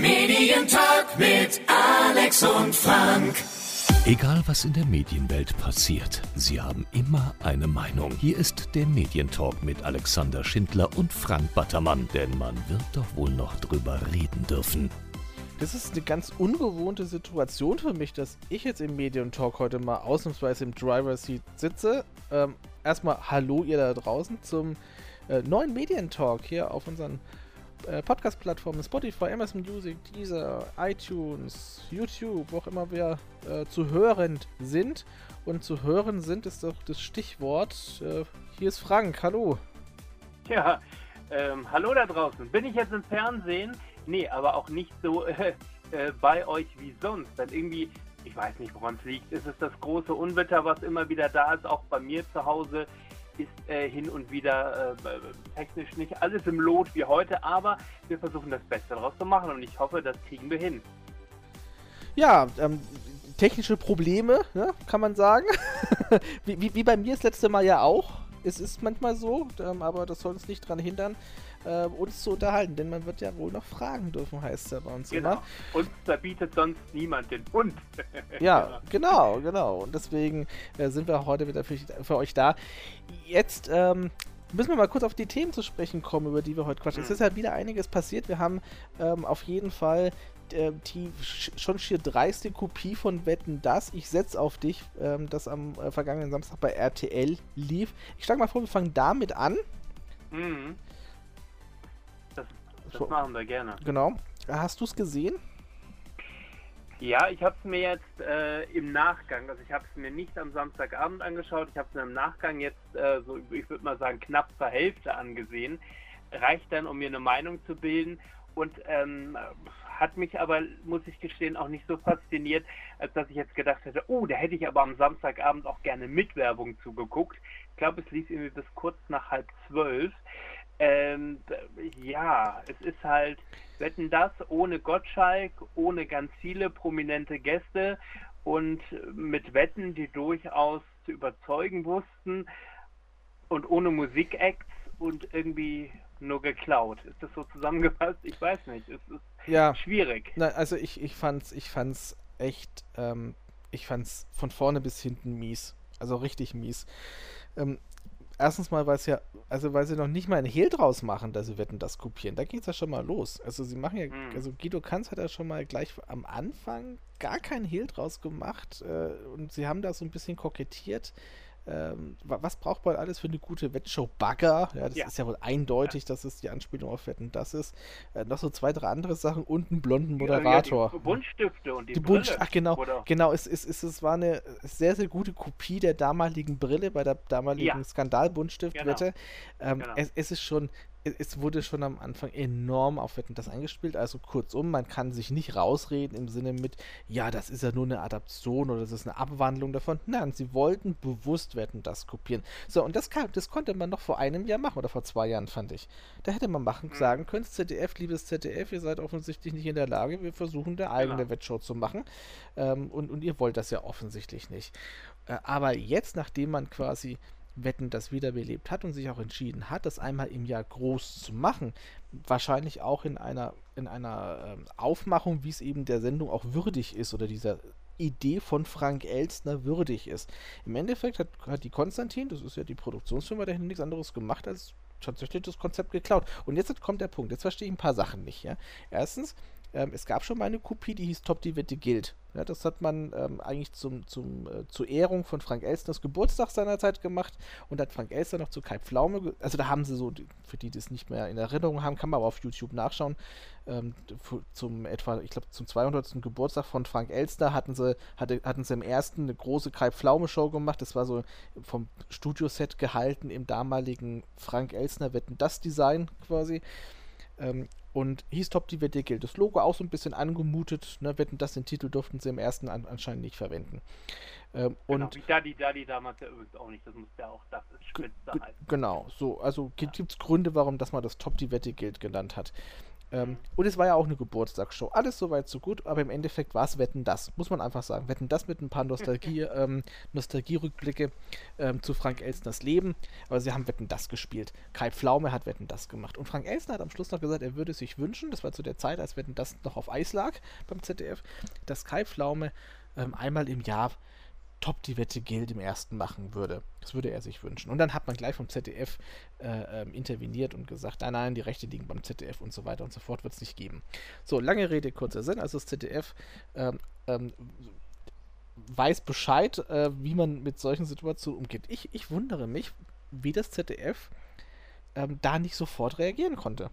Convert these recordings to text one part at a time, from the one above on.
Medientalk mit Alex und Frank. Egal was in der Medienwelt passiert, sie haben immer eine Meinung. Hier ist der Medientalk mit Alexander Schindler und Frank Battermann, denn man wird doch wohl noch drüber reden dürfen. Das ist eine ganz ungewohnte Situation für mich, dass ich jetzt im Medientalk heute mal ausnahmsweise im Driver Seat sitze. Ähm, erstmal Hallo ihr da draußen zum äh, neuen Medientalk hier auf unseren äh, Podcast-Plattformen Spotify, Amazon Music, Deezer, iTunes, YouTube, wo auch immer wir äh, zu hören sind. Und zu hören sind ist doch das Stichwort. Äh, hier ist Frank, hallo. Ja, ähm, hallo da draußen. Bin ich jetzt im Fernsehen? Nee, aber auch nicht so äh, äh, bei euch wie sonst. Dann irgendwie, ich weiß nicht, woran es liegt. Ist es das große Unwetter, was immer wieder da ist, auch bei mir zu Hause? Ist äh, hin und wieder äh, technisch nicht alles im Lot wie heute, aber wir versuchen das Beste daraus zu machen und ich hoffe, das kriegen wir hin. Ja, ähm, technische Probleme, ne, kann man sagen. wie, wie, wie, bei mir das letzte Mal ja auch. Es ist manchmal so, ähm, aber das soll uns nicht daran hindern, äh, uns zu unterhalten, denn man wird ja wohl noch fragen dürfen, heißt es ja bei uns genau. immer. Uns verbietet sonst niemand den Hund. ja, genau, genau. Und deswegen äh, sind wir heute wieder für, für euch da. Jetzt ähm, müssen wir mal kurz auf die Themen zu sprechen kommen, über die wir heute quatschen. Mhm. Es ist ja wieder einiges passiert. Wir haben ähm, auf jeden Fall äh, die schon schier dreiste Kopie von Wetten das. Ich setze auf dich, ähm, das am äh, vergangenen Samstag bei RTL lief. Ich schlage mal vor, wir fangen damit an. Mhm. Das so. machen wir gerne. Genau. Hast du es gesehen? Ja, ich habe es mir jetzt äh, im Nachgang, also ich habe es mir nicht am Samstagabend angeschaut, ich habe es mir im Nachgang jetzt, äh, so ich würde mal sagen, knapp zur Hälfte angesehen. Reicht dann, um mir eine Meinung zu bilden und ähm, hat mich aber, muss ich gestehen, auch nicht so fasziniert, als dass ich jetzt gedacht hätte, oh, da hätte ich aber am Samstagabend auch gerne mit Werbung zugeguckt. Ich glaube, es lief irgendwie bis kurz nach halb zwölf. Ähm, ja, es ist halt, wetten das ohne Gottschalk, ohne ganz viele prominente Gäste und mit Wetten, die durchaus zu überzeugen wussten und ohne Musikacts und irgendwie nur geklaut. Ist das so zusammengefasst? Ich weiß nicht. Es ist ja. schwierig. Na, also ich, ich fand's, ich fand's echt, ähm, ich fand's von vorne bis hinten mies. Also richtig mies. Ähm, erstens mal, weil es ja, also weil sie noch nicht mal ein Hehl draus machen, dass sie wetten, das kopieren. Da geht es ja schon mal los. Also sie machen ja, mhm. also Guido Kanz hat ja schon mal gleich am Anfang gar kein Hehl draus gemacht äh, und sie haben da so ein bisschen kokettiert ähm, was braucht man alles für eine gute Wettshow? Bagger, ja, das ja. ist ja wohl eindeutig, ja. dass es die Anspielung auf Wetten das ist. Äh, noch so zwei, drei andere Sachen und einen blonden Moderator. Ja, die Buntstifte und die, die Brille. Ach genau, oder? genau, es, es, es, es war eine sehr, sehr gute Kopie der damaligen Brille bei der damaligen Skandal-Buntstift-Wette. Genau. Ähm, genau. es, es ist schon, es wurde schon am Anfang enorm auf Wetten das eingespielt. Also kurzum, man kann sich nicht rausreden im Sinne mit, ja, das ist ja nur eine Adaption oder das ist eine Abwandlung davon. Nein, sie wollten bewusst Wetten das kopieren. So, und das, kann, das konnte man noch vor einem Jahr machen oder vor zwei Jahren, fand ich. Da hätte man machen, mhm. sagen können, ZDF, liebes ZDF, ihr seid offensichtlich nicht in der Lage, wir versuchen eine eigene genau. Wettshow zu machen. Ähm, und, und ihr wollt das ja offensichtlich nicht. Äh, aber jetzt, nachdem man quasi Wetten das wiederbelebt hat und sich auch entschieden hat, das einmal im Jahr groß zu machen, wahrscheinlich auch in einer, in einer ähm, Aufmachung, wie es eben der Sendung auch würdig ist oder dieser Idee von Frank Elstner würdig ist. Im Endeffekt hat, hat die Konstantin, das ist ja die Produktionsfirma, dahinter nichts anderes gemacht, als tatsächlich das Konzept geklaut. Und jetzt kommt der Punkt, jetzt verstehe ich ein paar Sachen nicht. Ja? Erstens, ähm, es gab schon mal eine Kopie, die hieß Top die Wette gilt. Ja, das hat man ähm, eigentlich zum, zum, äh, zur Ehrung von Frank Elstners Geburtstag seinerzeit gemacht und hat Frank Elstner noch zu Kai Pflaume, also da haben sie so, für die das nicht mehr in Erinnerung haben, kann man aber auf YouTube nachschauen, ähm, zum etwa, ich glaube zum 200. Geburtstag von Frank Elstner hatten sie, hatte, hatten sie im ersten eine große Kai Pflaume Show gemacht, das war so vom Studioset gehalten im damaligen Frank Elstner Wetten das Design quasi. Und hieß Top die Wette gilt. Das Logo auch so ein bisschen angemutet. Ne, wetten, das den Titel durften sie im ersten an, anscheinend nicht verwenden. Ähm, genau, und wie Daddy Daddy damals ja übrigens auch nicht. Das muss ja auch, das ist Spitze halt. Genau, so. Also gibt es Gründe, warum das mal das Top die Wette gilt genannt hat. Ähm, und es war ja auch eine Geburtstagsshow. Alles soweit so gut, aber im Endeffekt war es Wetten das, muss man einfach sagen. Wetten das mit ein paar Nostalgie, ähm, Nostalgierückblicke ähm, zu Frank Elstners Leben. Aber sie haben Wetten das gespielt. Kai Pflaume hat Wetten das gemacht. Und Frank Elstner hat am Schluss noch gesagt, er würde sich wünschen, das war zu der Zeit, als Wetten das noch auf Eis lag beim ZDF, dass Kai Pflaume ähm, einmal im Jahr top die Wette Geld im ersten machen würde. Das würde er sich wünschen. Und dann hat man gleich vom ZDF äh, ähm, interveniert und gesagt, nein, nein, die Rechte liegen beim ZDF und so weiter und so fort wird es nicht geben. So, lange Rede, kurzer Sinn. Also das ZDF ähm, ähm, weiß Bescheid, äh, wie man mit solchen Situationen umgeht. Ich, ich wundere mich, wie das ZDF ähm, da nicht sofort reagieren konnte.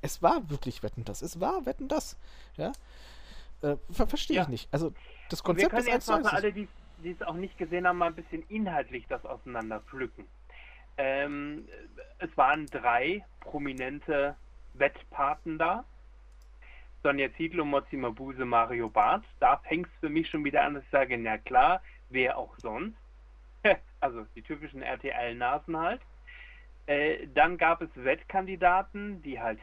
Es war wirklich Wetten das. Es war Wetten das. Ja. Äh, ver verstehe ja. ich nicht. Also das Konzept ist eins zu alle, die es auch nicht gesehen haben, mal ein bisschen inhaltlich das auseinander pflücken. Ähm, es waren drei prominente Wettpaten da. Sonja Zietlow, Mozi Mabuse, Mario Barth. Da fängt es für mich schon wieder an, dass ich sage, na klar, wer auch sonst. also die typischen RTL-Nasen halt. Äh, dann gab es Wettkandidaten, die halt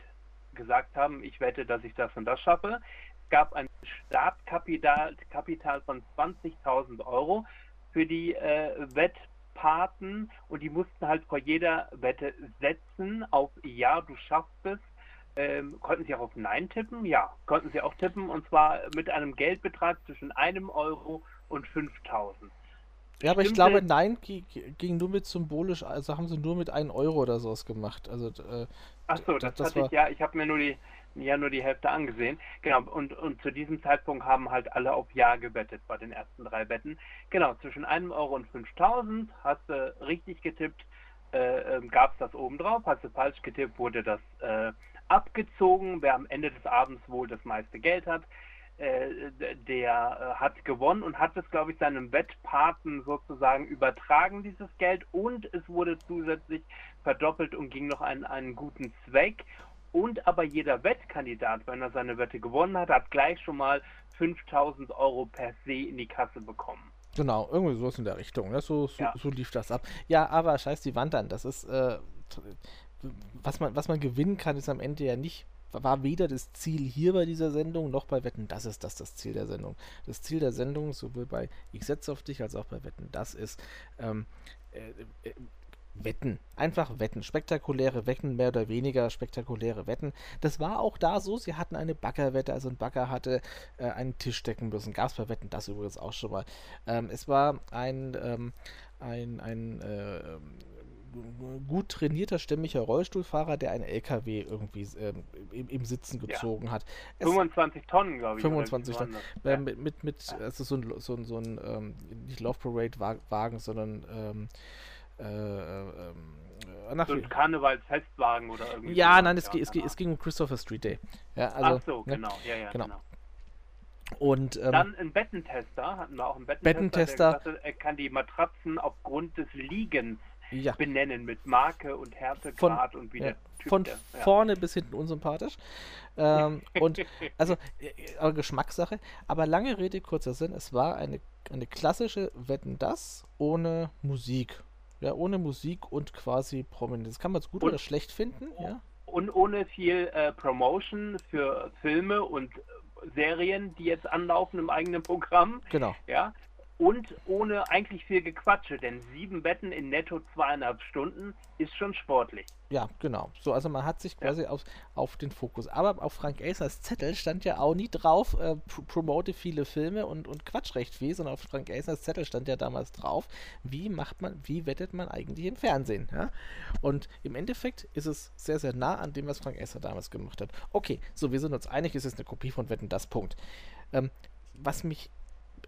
gesagt haben, ich wette, dass ich das und das schaffe gab ein Startkapital Kapital von 20.000 Euro für die äh, Wettpaten und die mussten halt vor jeder Wette setzen auf Ja, du schaffst es. Ähm, konnten sie auch auf Nein tippen? Ja, konnten sie auch tippen und zwar mit einem Geldbetrag zwischen einem Euro und 5000. Ja, aber ich glaube, Nein ging nur mit symbolisch, also haben sie nur mit 1 Euro oder sowas gemacht. Also, äh, Ach so, das, das hatte ich, ja, ich habe mir nur die, ja nur die Hälfte angesehen. Genau, und, und zu diesem Zeitpunkt haben halt alle auf Ja gewettet bei den ersten drei Wetten. Genau, zwischen einem Euro und 5000 hast du richtig getippt, äh, äh, gab es das oben drauf, hast du falsch getippt, wurde das äh, abgezogen. Wer am Ende des Abends wohl das meiste Geld hat, äh, der äh, hat gewonnen und hat es, glaube ich, seinem Wettpaten sozusagen übertragen, dieses Geld. Und es wurde zusätzlich verdoppelt und ging noch an einen guten Zweck. Und aber jeder Wettkandidat, wenn er seine Wette gewonnen hat, hat gleich schon mal 5000 Euro per se in die Kasse bekommen. Genau, irgendwie sowas in der Richtung. Ne? So, so, ja. so, lief das ab. Ja, aber scheiß die Wand an. Das ist, äh, was, man, was man gewinnen kann, ist am Ende ja nicht, war weder das Ziel hier bei dieser Sendung noch bei Wetten, das ist das das Ziel der Sendung. Das Ziel der Sendung, sowohl bei Ich setze auf dich als auch bei Wetten, das ist, ähm, äh, äh Wetten. Einfach Wetten. Spektakuläre Wetten, mehr oder weniger spektakuläre Wetten. Das war auch da so. Sie hatten eine Baggerwette, also ein Bagger hatte äh, einen Tisch decken müssen. Gab es bei Wetten das übrigens auch schon mal. Ähm, es war ein, ähm, ein, ein äh, gut trainierter, stämmiger Rollstuhlfahrer, der einen LKW irgendwie ähm, im, im, Sitzen gezogen ja. hat. Es 25 Tonnen, glaube ich. 25 Tonnen. Äh, mit, mit, mit also so ein, so ein, so ein ähm, nicht Love Parade Wagen, sondern ähm, äh, äh, äh, nach so ein Karnevalsfestwagen oder irgendwie. Ja, nein, es, ja, es, es, ging um Christopher Street Day. Ja, also, Ach so, ne? genau, ja, ja, genau. genau. Und, ähm, Dann ein Bettentester, hatten wir auch einen Bettentester. Bettentester. Gesagt, er kann die Matratzen aufgrund des Liegens ja. benennen mit Marke und Härtegrad von, und wie ja, Typ Von der, ja. vorne bis hinten unsympathisch. Ähm, und also, aber Geschmackssache. Aber lange Rede, kurzer Sinn, es war eine, eine klassische Wetten das ohne Musik. Ja, ohne Musik und quasi Prominenz. Kann man es gut und, oder schlecht finden, ja? Und ohne viel äh, Promotion für Filme und Serien, die jetzt anlaufen im eigenen Programm. Genau. Ja, und ohne eigentlich viel Gequatsche, denn sieben Betten in netto zweieinhalb Stunden ist schon sportlich. Ja, genau. So, also man hat sich quasi ja. auf, auf den Fokus. Aber auf Frank Acers Zettel stand ja auch nie drauf, äh, pr promote viele Filme und, und Quatsch recht viel, sondern auf Frank Acers Zettel stand ja damals drauf, wie macht man, wie wettet man eigentlich im Fernsehen. Ja? Und im Endeffekt ist es sehr, sehr nah an dem, was Frank Acer damals gemacht hat. Okay, so, wir sind uns einig, es ist eine Kopie von Wetten, das Punkt. Ähm, was mich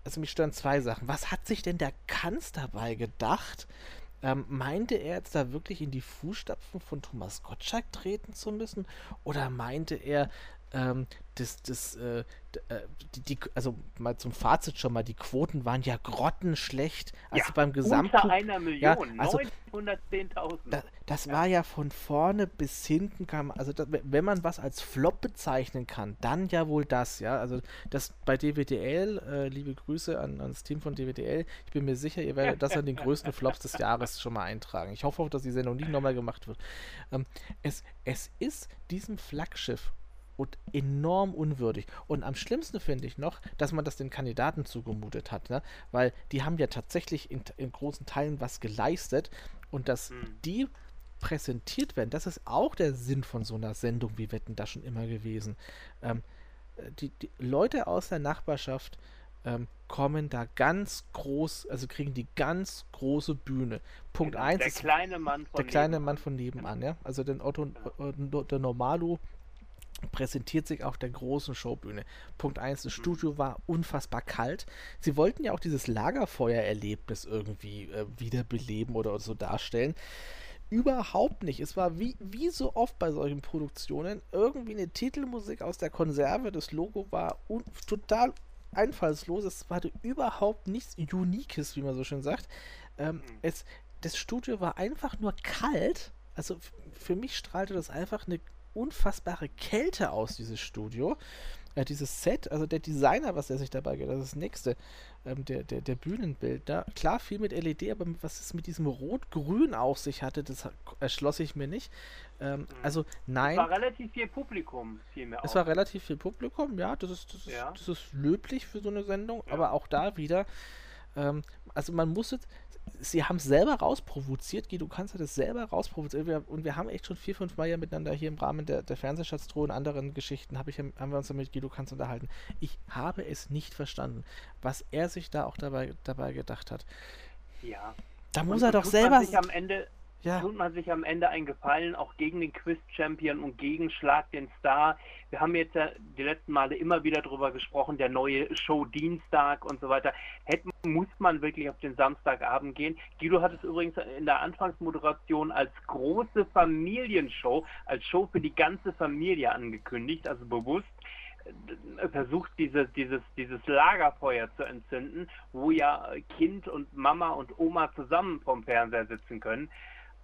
also mich stören zwei Sachen. Was hat sich denn der Kanz dabei gedacht? Ähm, meinte er jetzt da wirklich in die Fußstapfen von Thomas Gottschalk treten zu müssen? Oder meinte er, ähm, das, das, äh, äh, die, die, also mal zum Fazit schon mal, die Quoten waren ja grottenschlecht. Also ja, beim Gesamt. Unter einer Million, ja, also, 910.000. Da, das ja. war ja von vorne bis hinten, kam, also da, wenn man was als Flop bezeichnen kann, dann ja wohl das, ja. Also das bei DWDL, äh, liebe Grüße an, an, das Team von DWDL, ich bin mir sicher, ihr werdet das an den größten Flops des Jahres schon mal eintragen. Ich hoffe auch, dass die Sendung nicht nochmal gemacht wird. Ähm, es, es ist diesem Flaggschiff und enorm unwürdig. Und am schlimmsten finde ich noch, dass man das den Kandidaten zugemutet hat, ne? weil die haben ja tatsächlich in, in großen Teilen was geleistet und dass mhm. die präsentiert werden, das ist auch der Sinn von so einer Sendung wie Wetten da schon immer gewesen. Ähm, die, die, Leute aus der Nachbarschaft ähm, kommen da ganz groß, also kriegen die ganz große Bühne. Punkt 1 der kleine Mann von der kleine Mann von nebenan, ja. Also den Otto, äh, der Normalo präsentiert sich auf der großen Showbühne. Punkt 1, das. Studio war unfassbar kalt. Sie wollten ja auch dieses Lagerfeuererlebnis irgendwie äh, wiederbeleben oder so darstellen. Überhaupt nicht. Es war wie, wie so oft bei solchen Produktionen irgendwie eine Titelmusik aus der Konserve. Das Logo war total einfallslos. Es hatte überhaupt nichts Uniques, wie man so schön sagt. Ähm, mhm. es, das Studio war einfach nur kalt. Also für mich strahlte das einfach eine unfassbare Kälte aus, dieses Studio. Äh, dieses Set, also der Designer, was er sich dabei geht, das ist das nächste, ähm, der, der, der Bühnenbildner. Klar, viel mit LED, aber was es mit diesem Rot-Grün auf sich hatte, das erschloss ich mir nicht. Ähm, mhm. Also, nein. Es war relativ viel Publikum, vielmehr. Es war relativ viel Publikum, ja, das ist, das, ja. Ist, das ist löblich für so eine Sendung, ja. aber auch da wieder. Ähm, also man muss jetzt, sie haben es selber rausprovoziert, Guido Kanzler hat es selber rausprovoziert wir, und wir haben echt schon vier, fünf Mal ja miteinander hier im Rahmen der, der Fernsehschatztruhe und anderen Geschichten hab ich, haben wir uns mit Guido Kanzler unterhalten. Ich habe es nicht verstanden, was er sich da auch dabei, dabei gedacht hat. Ja. Da muss und er doch selber... am Ende ja. tut man sich am Ende einen Gefallen, auch gegen den Quiz-Champion und gegen Schlag den Star. Wir haben jetzt die letzten Male immer wieder darüber gesprochen, der neue Show Dienstag und so weiter. Hätte, muss man wirklich auf den Samstagabend gehen. Guido hat es übrigens in der Anfangsmoderation als große Familienshow, als Show für die ganze Familie angekündigt, also bewusst äh, versucht, dieses, dieses, dieses Lagerfeuer zu entzünden, wo ja Kind und Mama und Oma zusammen vom Fernseher sitzen können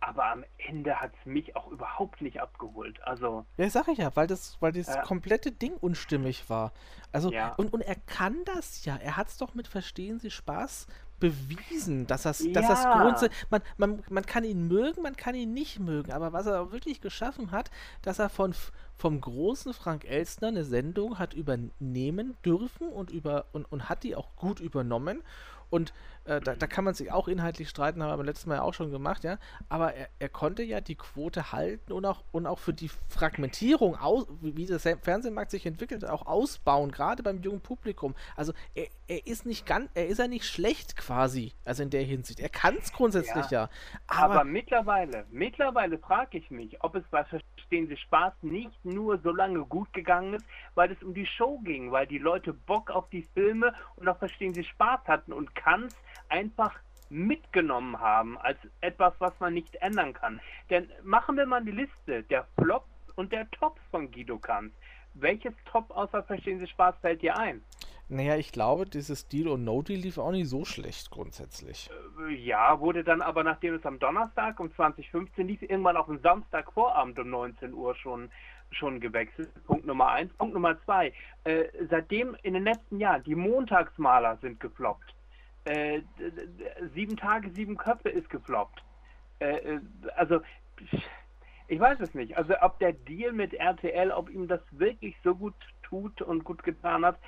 aber am Ende hat es mich auch überhaupt nicht abgeholt. Also. Ja, sag ich ja, weil das, weil das äh, komplette Ding unstimmig war. Also, ja. und, und er kann das ja. Er hat es doch mit Verstehen Sie Spaß bewiesen, dass das, ja. dass das grundsätzlich. Man, man, man kann ihn mögen, man kann ihn nicht mögen, aber was er wirklich geschaffen hat, dass er von vom großen Frank Elstner eine Sendung hat übernehmen dürfen und über und, und hat die auch gut übernommen und äh, da, da, kann man sich auch inhaltlich streiten, haben wir beim letzten Mal ja auch schon gemacht, ja. Aber er, er, konnte ja die Quote halten und auch, und auch für die Fragmentierung, aus, wie, der Fernsehmarkt sich entwickelt, auch ausbauen, gerade beim jungen Publikum. Also er, er ist nicht ganz, er ist ja nicht schlecht quasi, also in der Hinsicht. Er kann es grundsätzlich ja. ja. Aber, aber, mittlerweile, mittlerweile frage ich mich, ob es bei Verstehen Sie Spaß nicht nur so lange gut gegangen ist, weil es um die Show ging, weil die Leute Bock auf die Filme und auch Verstehen Sie Spaß hatten und Kanz einfach mitgenommen haben als etwas, was man nicht ändern kann. Denn machen wir mal die Liste der Flops und der Tops von Guido Kanz. Welches Top außer Verstehen Sie Spaß fällt dir ein? Naja, ich glaube, dieses Deal und No Deal lief auch nicht so schlecht grundsätzlich. Äh, ja, wurde dann aber, nachdem es am Donnerstag um 2015 lief, irgendwann auf den Samstagvorabend um 19 Uhr schon, schon gewechselt. Punkt Nummer eins. Punkt Nummer zwei. Äh, seitdem in den letzten Jahren die Montagsmaler sind gefloppt. Äh, sieben Tage, sieben Köpfe ist gefloppt. Äh, äh, also, ich weiß es nicht. Also, ob der Deal mit RTL, ob ihm das wirklich so gut tut und gut getan hat,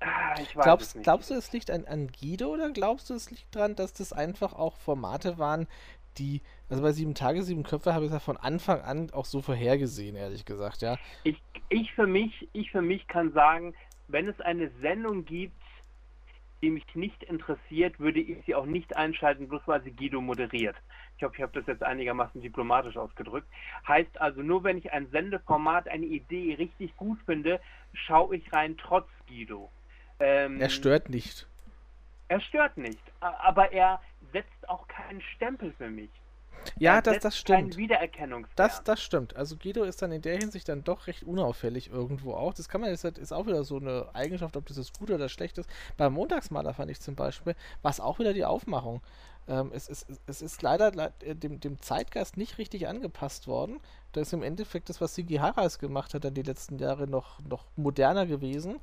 ah, ich weiß glaubst, es nicht. Glaubst du, es liegt an, an Guido oder glaubst du, es liegt daran, dass das einfach auch Formate waren, die, also bei sieben Tage, sieben Köpfe habe ich es ja von Anfang an auch so vorhergesehen, ehrlich gesagt, ja. Ich, ich für mich, ich für mich kann sagen, wenn es eine Sendung gibt, die mich nicht interessiert, würde ich sie auch nicht einschalten, bloß weil sie Guido moderiert. Ich hoffe, ich habe das jetzt einigermaßen diplomatisch ausgedrückt. Heißt also, nur wenn ich ein Sendeformat, eine Idee richtig gut finde, schaue ich rein trotz Guido. Ähm, er stört nicht. Er stört nicht, aber er setzt auch keinen Stempel für mich. Ja, das, das stimmt. Das, das stimmt. Also Guido ist dann in der Hinsicht dann doch recht unauffällig irgendwo auch. Das kann man jetzt, ist auch wieder so eine Eigenschaft, ob das jetzt gut oder schlecht ist. Beim Montagsmaler fand ich zum Beispiel, war es auch wieder die Aufmachung. Ähm, es, ist, es ist leider äh, dem, dem Zeitgeist nicht richtig angepasst worden. Da ist im Endeffekt das, was Sigi Harals gemacht hat, dann die letzten Jahre noch, noch moderner gewesen.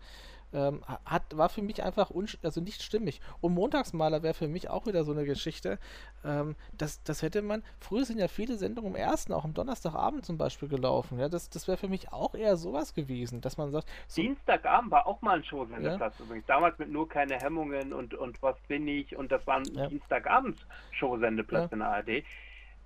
Ähm, hat, war für mich einfach also nicht stimmig. Und Montagsmaler wäre für mich auch wieder so eine Geschichte. Ähm, das, das hätte man, früher sind ja viele Sendungen im ersten, auch am Donnerstagabend zum Beispiel gelaufen. Ja, das, das wäre für mich auch eher sowas gewesen, dass man sagt. So, Dienstagabend war auch mal ein Showsendeplatz ja. übrigens. Damals mit nur keine Hemmungen und, und was bin ich und das war ein ja. Dienstagabends Showsendeplatz ja. in der ARD.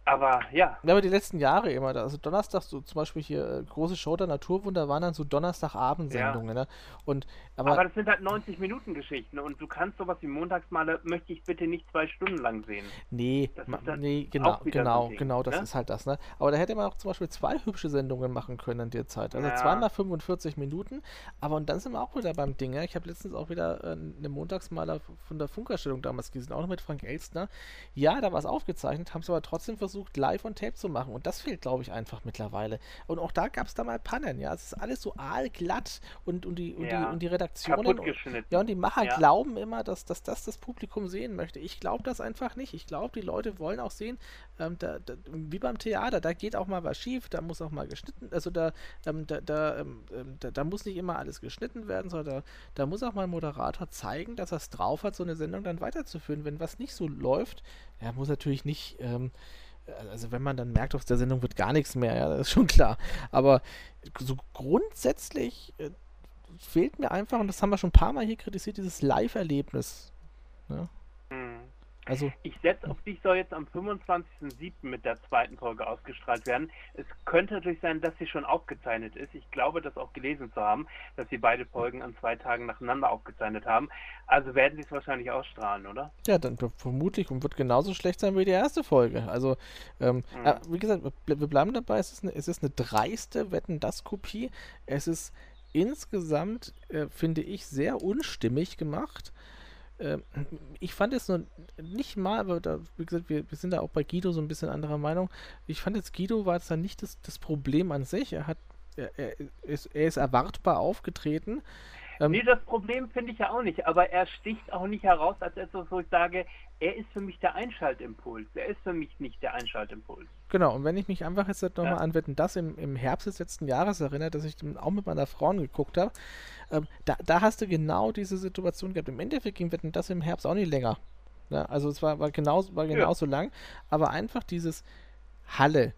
Aber ja. Ja, aber die letzten Jahre immer. Also Donnerstag, so zum Beispiel hier äh, große Show der Naturwunder waren dann so Donnerstagabendsendungen. Ja. Ne? Und, aber, aber das sind halt 90 Minuten Geschichten und du kannst sowas wie Montagsmale möchte ich bitte nicht zwei Stunden lang sehen. Nee, nee genau, genau, so genau, das ne? ist halt das. Ne? Aber da hätte man auch zum Beispiel zwei hübsche Sendungen machen können in der Zeit. Also ja. zweimal 45 Minuten. Aber und dann sind wir auch wieder beim Ding. Ich habe letztens auch wieder äh, eine Montagsmaler von der Funkerstellung damals gesehen, auch noch mit Frank Elstner. Ja, da war es aufgezeichnet, haben es aber trotzdem versucht, versucht, live on Tape zu machen. Und das fehlt, glaube ich, einfach mittlerweile. Und auch da gab es da mal Pannen, ja. Es ist alles so aalglatt und, und, die, und, ja. die, und die Redaktionen. Und, ja, und die Macher ja. glauben immer, dass, dass das das Publikum sehen möchte. Ich glaube das einfach nicht. Ich glaube, die Leute wollen auch sehen, ähm, da, da, wie beim Theater, da geht auch mal was schief, da muss auch mal geschnitten, also da, ähm, da, da, ähm, ähm da, da, muss nicht immer alles geschnitten werden, sondern da, da muss auch mal ein Moderator zeigen, dass er es drauf hat, so eine Sendung dann weiterzuführen. Wenn was nicht so läuft, er muss natürlich nicht ähm, also wenn man dann merkt, aus der Sendung wird gar nichts mehr, ja, das ist schon klar. Aber so grundsätzlich äh, fehlt mir einfach, und das haben wir schon ein paar Mal hier kritisiert, dieses Live-Erlebnis. Ne? Also, ich setze auf dich, soll jetzt am 25.07. mit der zweiten Folge ausgestrahlt werden. Es könnte natürlich sein, dass sie schon aufgezeichnet ist. Ich glaube, das auch gelesen zu haben, dass sie beide Folgen an zwei Tagen nacheinander aufgezeichnet haben. Also werden sie es wahrscheinlich ausstrahlen, oder? Ja, dann vermutlich und wird genauso schlecht sein wie die erste Folge. Also, ähm, mhm. äh, wie gesagt, wir bleiben dabei, es ist eine, es ist eine dreiste Wetten-Das-Kopie. Es ist insgesamt, äh, finde ich, sehr unstimmig gemacht. Ähm, ich fand es nur nicht mal, aber da, wie gesagt, wir, wir, sind da auch bei Guido so ein bisschen anderer Meinung. Ich fand jetzt, Guido war jetzt dann nicht das, das Problem an sich. Er hat, er, er, ist, er ist erwartbar aufgetreten. Ähm, nee, das Problem finde ich ja auch nicht, aber er sticht auch nicht heraus als etwas, wo ich sage, er ist für mich der Einschaltimpuls. Er ist für mich nicht der Einschaltimpuls. Genau, und wenn ich mich einfach jetzt nochmal ja. an Wetten, das im, im Herbst des letzten Jahres erinnere, dass ich auch mit meiner Frau geguckt habe, ähm, da, da hast du genau diese Situation gehabt. Im Endeffekt ging Wetten, das im Herbst auch nicht länger. Ja, also es war, war, genau, war genauso ja. lang, aber einfach dieses Halle,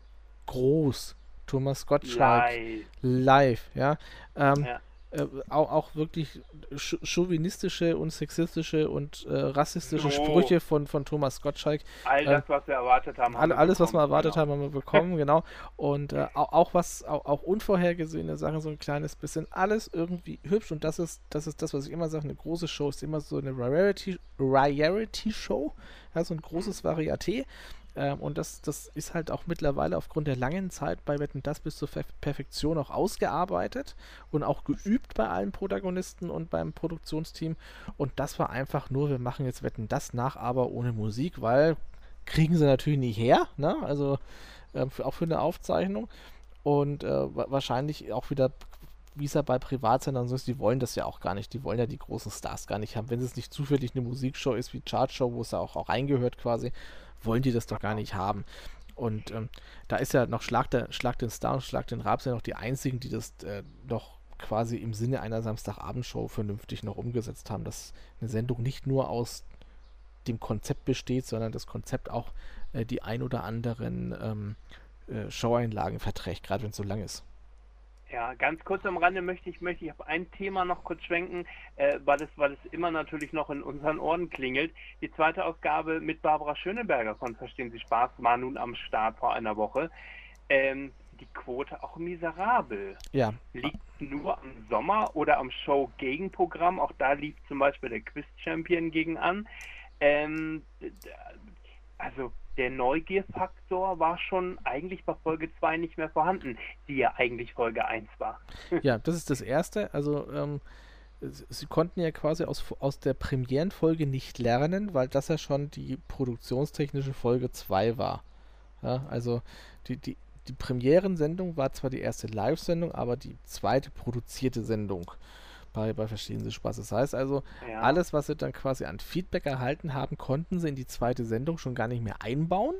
groß, Thomas Gottschalk, live, live ja. Ähm, ja äh, auch, auch, wirklich chauvinistische und sexistische und äh, rassistische so. Sprüche von, von Thomas Gottschalk. All das, äh, was wir erwartet haben. All, alles, was wir erwartet genau. haben, haben wir bekommen, genau. Und äh, auch, auch, was, auch, auch, unvorhergesehene Sachen, so ein kleines bisschen, alles irgendwie hübsch. Und das ist, das ist das, was ich immer sage, eine große Show ist immer so eine Rarity, Rarity Show, ja, so ein großes Varieté. Ähm, und das, das ist halt auch mittlerweile aufgrund der langen Zeit bei Wetten das bis zur Perfektion auch ausgearbeitet und auch geübt bei allen Protagonisten und beim Produktionsteam. Und das war einfach nur, wir machen jetzt Wetten das nach, aber ohne Musik, weil kriegen sie natürlich nicht her, ne? Also äh, für, auch für eine Aufzeichnung. Und äh, wahrscheinlich auch wieder wie es ja bei Privatsendern so ist, die wollen das ja auch gar nicht. Die wollen ja die großen Stars gar nicht haben. Wenn es nicht zufällig eine Musikshow ist wie Chartshow, wo es ja auch, auch reingehört quasi, wollen die das doch gar nicht haben. Und ähm, da ist ja noch Schlag, der, Schlag den Star und Schlag den Raps ja noch die einzigen, die das äh, noch quasi im Sinne einer Samstagabendshow vernünftig noch umgesetzt haben, dass eine Sendung nicht nur aus dem Konzept besteht, sondern das Konzept auch äh, die ein oder anderen ähm, äh, Showeinlagen verträgt, gerade wenn es so lang ist. Ja, ganz kurz am Rande möchte ich, möchte ich auf ein Thema noch kurz schwenken, äh, weil, es, weil es immer natürlich noch in unseren Ohren klingelt. Die zweite Ausgabe mit Barbara Schöneberger von Verstehen Sie Spaß war nun am Start vor einer Woche. Ähm, die Quote auch miserabel. Ja. Liegt nur am Sommer oder am Show-Gegenprogramm. Auch da lief zum Beispiel der Quiz-Champion gegen an. Ähm, also der Neugierfaktor war schon eigentlich bei Folge 2 nicht mehr vorhanden, die ja eigentlich Folge 1 war. ja, das ist das Erste. Also ähm, sie konnten ja quasi aus, aus der Premierenfolge nicht lernen, weil das ja schon die produktionstechnische Folge 2 war. Ja, also die, die, die Premierensendung war zwar die erste Live-Sendung, aber die zweite produzierte Sendung bei, bei Verstehen Sie Spaß. Das heißt also, ja. alles, was sie dann quasi an Feedback erhalten haben, konnten sie in die zweite Sendung schon gar nicht mehr einbauen,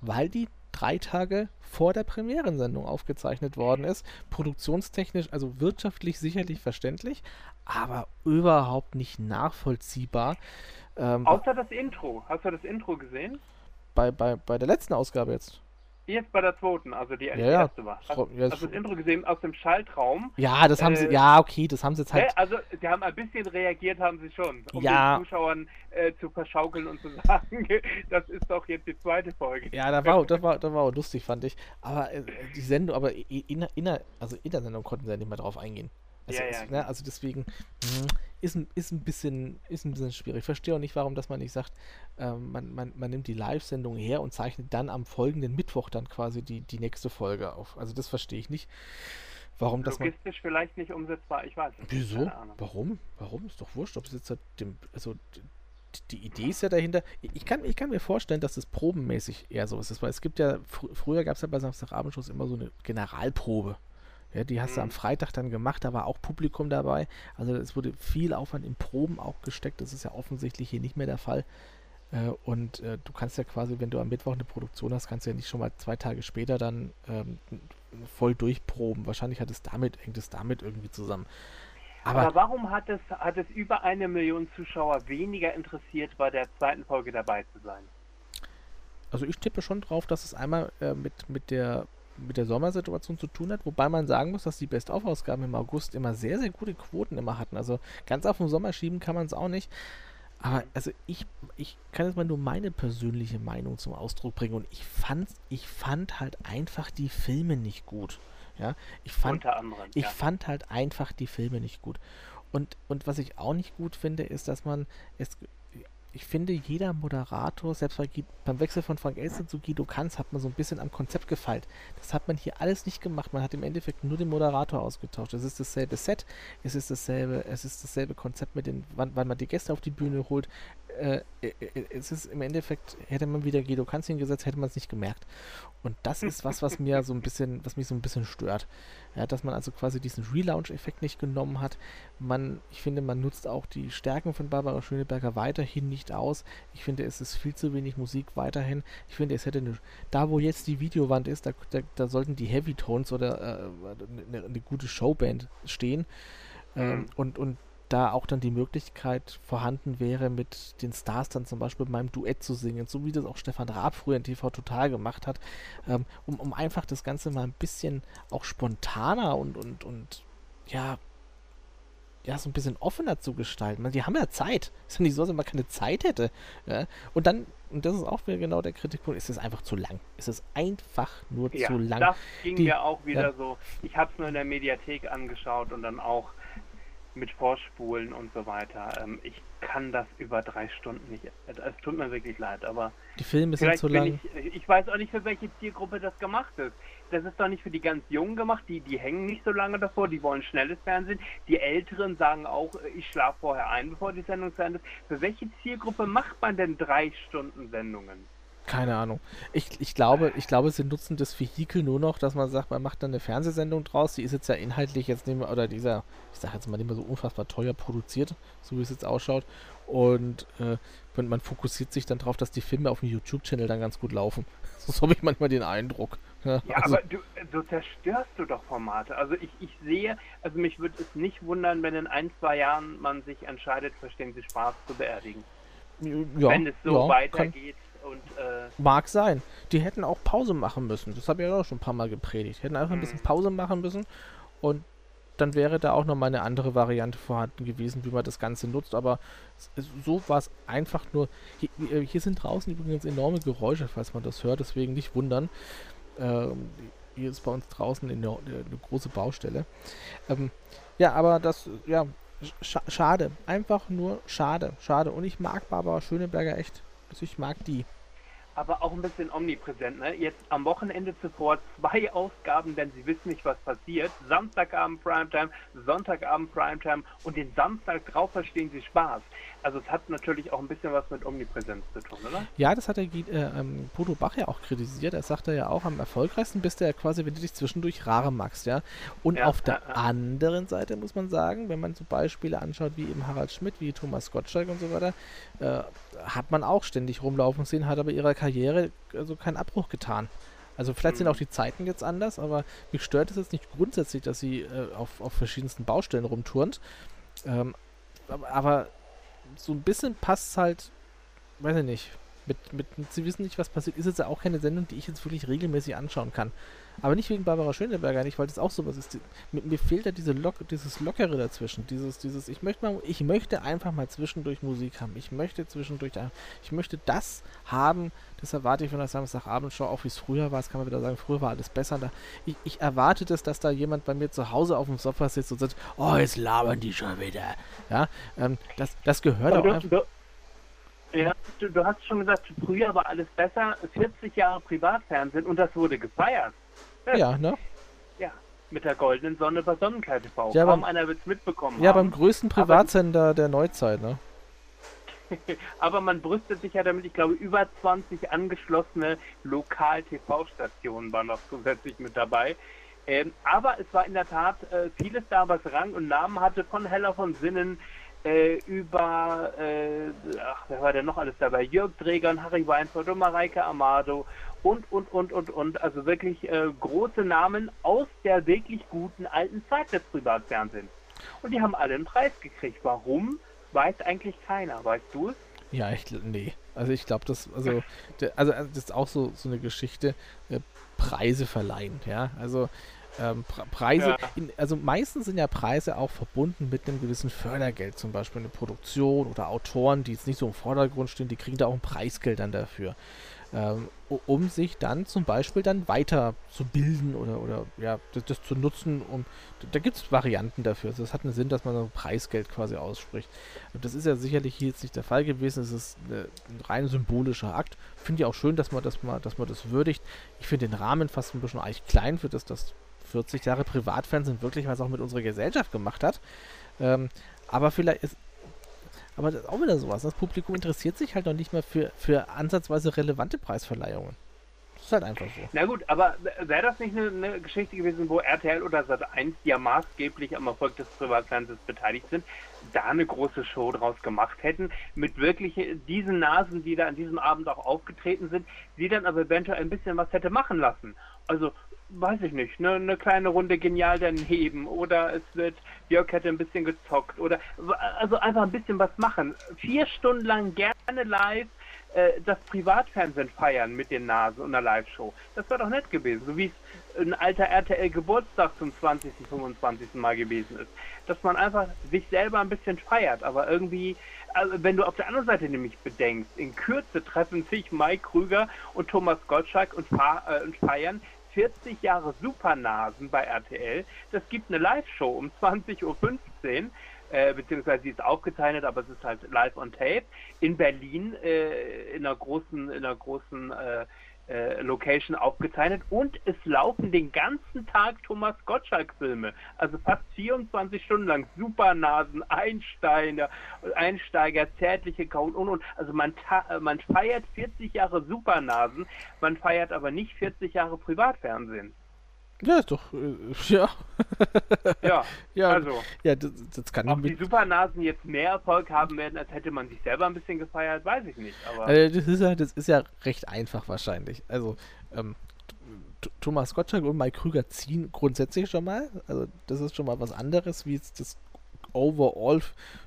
weil die drei Tage vor der Premierensendung aufgezeichnet worden ist. Produktionstechnisch, also wirtschaftlich sicherlich verständlich, aber überhaupt nicht nachvollziehbar. Ähm, Außer das Intro. Hast du das Intro gesehen? Bei, bei, bei der letzten Ausgabe jetzt. Jetzt bei der zweiten, also die, ja, erste war. Hast, ja, hast du das Intro gesehen aus dem Schaltraum? Ja, das haben äh, sie, ja, okay, das haben sie jetzt halt. Also, sie haben ein bisschen reagiert, haben sie schon, um ja. den Zuschauern äh, zu verschaukeln und zu sagen, das ist doch jetzt die zweite Folge. Ja, da war, das war, das war auch lustig, fand ich. Aber äh, die Sendung, aber in, in, also in der Sendung konnten sie ja nicht mehr drauf eingehen. Also, ja, ja, ne, also deswegen mh, ist, ist, ein bisschen, ist ein bisschen schwierig. Ich verstehe auch nicht, warum dass man nicht sagt, äh, man, man, man nimmt die Live-Sendung her und zeichnet dann am folgenden Mittwoch dann quasi die, die nächste Folge auf. Also das verstehe ich nicht. Warum das Logistisch man, vielleicht nicht umsetzbar, ich weiß nicht. Wieso? Warum? Warum? Ist doch wurscht, ob es jetzt halt dem, also die Idee ist ja dahinter, ich kann, ich kann mir vorstellen, dass das probenmäßig eher so ist, weil es gibt ja, fr früher gab es ja bei Samstagabendshows immer so eine Generalprobe. Ja, die hast mhm. du am mhm. Freitag dann gemacht, da war auch Publikum dabei. Also es wurde viel Aufwand in Proben auch gesteckt. Das ist ja offensichtlich hier nicht mehr der Fall. Äh, und äh, du kannst ja quasi, wenn du am Mittwoch eine Produktion hast, kannst du ja nicht schon mal zwei Tage später dann ähm, voll durchproben. Wahrscheinlich hat es damit, hängt es damit irgendwie zusammen. Aber, Aber, warum hat es, hat es über eine Million Zuschauer weniger interessiert, bei der zweiten Folge dabei zu sein? Also ich tippe schon drauf, dass es einmal äh, mit, mit der mit der Sommersituation zu tun hat, wobei man sagen muss, dass die Best-of-Ausgaben im August immer sehr, sehr gute Quoten immer hatten. Also ganz auf den Sommer schieben kann man es auch nicht. Aber also ich, ich kann jetzt mal nur meine persönliche Meinung zum Ausdruck bringen und ich fand, ich fand halt einfach die Filme nicht gut. Ja, ich fand, anderem, ich ja. fand halt einfach die Filme nicht gut. Und, und was ich auch nicht gut finde, ist, dass man es ich finde, jeder Moderator, selbst bei, beim Wechsel von Frank Elster zu Guido Kanz, hat man so ein bisschen am Konzept gefeilt. Das hat man hier alles nicht gemacht. Man hat im Endeffekt nur den Moderator ausgetauscht. Es ist dasselbe Set, es ist dasselbe, es ist dasselbe Konzept mit den, wann, wann man die Gäste auf die Bühne holt. Äh, äh, äh es ist im Endeffekt, hätte man wieder Guido Kanz hingesetzt, hätte man es nicht gemerkt. Und das ist was, was mir so ein bisschen, was mich so ein bisschen stört. Ja, dass man also quasi diesen Relaunch-Effekt nicht genommen hat. Man, ich finde, man nutzt auch die Stärken von Barbara Schöneberger weiterhin nicht aus. Ich finde, es ist viel zu wenig Musik weiterhin. Ich finde, es hätte eine, da wo jetzt die Videowand ist, da, da, da sollten die Heavy Tones oder äh, eine, eine, gute Showband stehen. Ähm, mhm. und, und da auch dann die Möglichkeit vorhanden wäre, mit den Stars dann zum Beispiel beim Duett zu singen, so wie das auch Stefan Raab früher in TV Total gemacht hat, ähm, um, um einfach das Ganze mal ein bisschen auch spontaner und, und, und ja, ja, so ein bisschen offener zu gestalten. Man, die haben ja Zeit. Es ist ja nicht so, dass man keine Zeit hätte. Ja? Und dann, und das ist auch wieder genau der Kritikpunkt, ist es einfach zu lang. Es ist einfach nur ja, zu lang. Das ging die, mir auch wieder ja. so. Ich habe es nur in der Mediathek angeschaut und dann auch mit Vorspulen und so weiter. Ähm, ich kann das über drei Stunden nicht. Es tut mir wirklich leid, aber. Die Filme sind zu lang. Ich, ich, weiß auch nicht, für welche Zielgruppe das gemacht ist. Das ist doch nicht für die ganz Jungen gemacht, die, die hängen nicht so lange davor, die wollen schnelles Fernsehen. Die Älteren sagen auch, ich schlafe vorher ein, bevor die Sendung zu Ende ist. Für welche Zielgruppe macht man denn drei Stunden Sendungen? Keine Ahnung. Ich, ich, glaube, ich glaube, sie nutzen das Vehikel nur noch, dass man sagt, man macht dann eine Fernsehsendung draus. Die ist jetzt ja inhaltlich jetzt nicht mehr, oder dieser, ich sage jetzt mal nicht mehr so unfassbar teuer produziert, so wie es jetzt ausschaut. Und äh, man fokussiert sich dann darauf, dass die Filme auf dem YouTube-Channel dann ganz gut laufen. So habe ich manchmal den Eindruck. Ja, ja also, aber du, so zerstörst du doch Formate. Also ich, ich sehe, also mich würde es nicht wundern, wenn in ein, zwei Jahren man sich entscheidet, verstehen Sie Spaß zu beerdigen. Ja, wenn es so ja, weitergeht. Kann und, äh Mag sein. Die hätten auch Pause machen müssen. Das habe ich ja auch schon ein paar Mal gepredigt. Die hätten einfach ein bisschen mhm. Pause machen müssen und dann wäre da auch noch mal eine andere Variante vorhanden gewesen, wie man das Ganze nutzt. Aber so war es einfach nur. Hier, hier, sind draußen übrigens enorme Geräusche, falls man das hört, deswegen nicht wundern. Ähm, hier ist bei uns draußen eine, eine große Baustelle. Ähm, ja, aber das, ja, sch schade. Einfach nur schade. Schade. Und ich mag Barbara Schöneberger echt. Also ich mag die aber auch ein bisschen omnipräsent. Ne? Jetzt am Wochenende zuvor zwei Ausgaben, denn sie wissen nicht, was passiert. Samstagabend Primetime, Sonntagabend Primetime und den Samstag drauf verstehen sie Spaß. Also es hat natürlich auch ein bisschen was mit Omnipräsenz zu tun, oder? Ja, das hat der äh, ähm, Bodo Bach ja auch kritisiert. Er sagte ja auch, am erfolgreichsten bist du ja quasi, wenn du dich zwischendurch rare magst, ja. Und ja, auf der ja, anderen Seite muss man sagen, wenn man so Beispiele anschaut wie eben Harald Schmidt, wie Thomas Gottschalk und so weiter, äh, hat man auch ständig rumlaufen sehen, hat aber ihrer Karriere also keinen Abbruch getan. Also vielleicht mhm. sind auch die Zeiten jetzt anders, aber mich stört es jetzt nicht grundsätzlich, dass sie äh, auf, auf verschiedensten Baustellen rumturnt. Ähm, aber, so ein bisschen passt halt, weiß ich nicht, mit, mit, Sie wissen nicht, was passiert, ist jetzt ja auch keine Sendung, die ich jetzt wirklich regelmäßig anschauen kann. Aber nicht wegen Barbara Schöneberger nicht, weil das auch sowas ist. Mit, mir fehlt da diese Lock, dieses Lockere dazwischen. Dieses, dieses, ich möchte mal, ich möchte einfach mal zwischendurch Musik haben. Ich möchte zwischendurch, ich möchte das haben. Das erwarte ich von der Samstagabendshow, auch wie es früher war. Das kann man wieder sagen, früher war alles besser. Da, ich, ich erwarte das, dass da jemand bei mir zu Hause auf dem Sofa sitzt und sagt, oh, jetzt labern die schon wieder. Ja, ähm, das, das gehört auch einfach. Ja, du, du, hast schon gesagt, früher war alles besser. 40 Jahre Privatfernsehen und das wurde gefeiert. Ja, ne? Ja, mit der goldenen Sonne bei Sonnenklar TV. Ja, Kaum beim, einer wird es mitbekommen Ja, haben. beim größten Privatsender Aber, der Neuzeit, ne? Aber man brüstet sich ja damit, ich glaube, über 20 angeschlossene Lokal-TV-Stationen waren noch zusätzlich mit dabei. Ähm, aber es war in der Tat äh, vieles da, was Rang und Namen hatte, von Heller von Sinnen äh, über, äh, ach, wer war denn noch alles dabei? Jörg Träger Harry Weinfurt und Mareike Amado und, und, und, und, und. Also wirklich äh, große Namen aus der wirklich guten alten Zeit des Privatfernsehens. Und die haben alle einen Preis gekriegt. Warum? Weiß eigentlich keiner. Weißt du es? Ja, ich, nee. Also ich glaube, das, also, also, also das ist auch so, so eine Geschichte, äh, Preise verleihen, ja. Also ähm, Preise, ja. in, also meistens sind ja Preise auch verbunden mit einem gewissen Fördergeld, zum Beispiel eine Produktion oder Autoren, die jetzt nicht so im Vordergrund stehen, die kriegen da auch ein Preisgeld dann dafür. Ähm, um sich dann zum Beispiel dann weiter zu bilden oder, oder ja, das, das zu nutzen. Um, da gibt es Varianten dafür. Also es hat einen Sinn, dass man so Preisgeld quasi ausspricht. Das ist ja sicherlich hier jetzt nicht der Fall gewesen. Es ist eine, ein rein symbolischer Akt. Finde ich auch schön, dass man das mal, dass man das würdigt. Ich finde den Rahmen fast ein bisschen eigentlich klein für das, das 40 Jahre Privatfernsehen wirklich was auch mit unserer Gesellschaft gemacht hat. Ähm, aber vielleicht ist. Aber das ist auch wieder sowas. Das Publikum interessiert sich halt noch nicht mal für, für ansatzweise relevante Preisverleihungen. Ist halt einfach so. Na gut, aber wäre das nicht eine, eine, Geschichte gewesen, wo RTL oder Sat1, die ja maßgeblich am Erfolg des Privatfernsehens beteiligt sind, da eine große Show draus gemacht hätten, mit wirklich diesen Nasen, die da an diesem Abend auch aufgetreten sind, die dann aber eventuell ein bisschen was hätte machen lassen. Also weiß ich nicht, ne, eine kleine Runde genial daneben oder es wird, Jörg hätte ein bisschen gezockt oder also einfach ein bisschen was machen. Vier Stunden lang gerne live äh, das Privatfernsehen feiern mit den Nasen und einer Live-Show. Das wäre doch nett gewesen, so wie es ein alter RTL-Geburtstag zum 20., 25. Mal gewesen ist. Dass man einfach sich selber ein bisschen feiert, aber irgendwie also wenn du auf der anderen Seite nämlich bedenkst, in Kürze treffen sich Mike Krüger und Thomas Gottschalk und, äh, und feiern 40 Jahre Supernasen bei RTL. Das gibt eine Live-Show um 20.15 Uhr, äh, beziehungsweise sie ist aufgezeichnet, aber es ist halt live on tape, in Berlin äh, in einer großen, in einer großen äh, äh, Location aufgezeichnet und es laufen den ganzen Tag Thomas Gottschalk-Filme. Also fast 24 Stunden lang Supernasen, Einsteiger, Einsteiger, zärtliche Kauen und und. Also man, man feiert 40 Jahre Supernasen, man feiert aber nicht 40 Jahre Privatfernsehen. Ja, ist doch, äh, ja. ja, ja, also. Ja, das, das kann Ob die Supernasen jetzt mehr Erfolg haben werden, als hätte man sich selber ein bisschen gefeiert, weiß ich nicht. Aber also das, ist ja, das ist ja recht einfach wahrscheinlich. Also, ähm, Thomas Gottschalk und Mike Krüger ziehen grundsätzlich schon mal. Also, das ist schon mal was anderes, wie jetzt das overall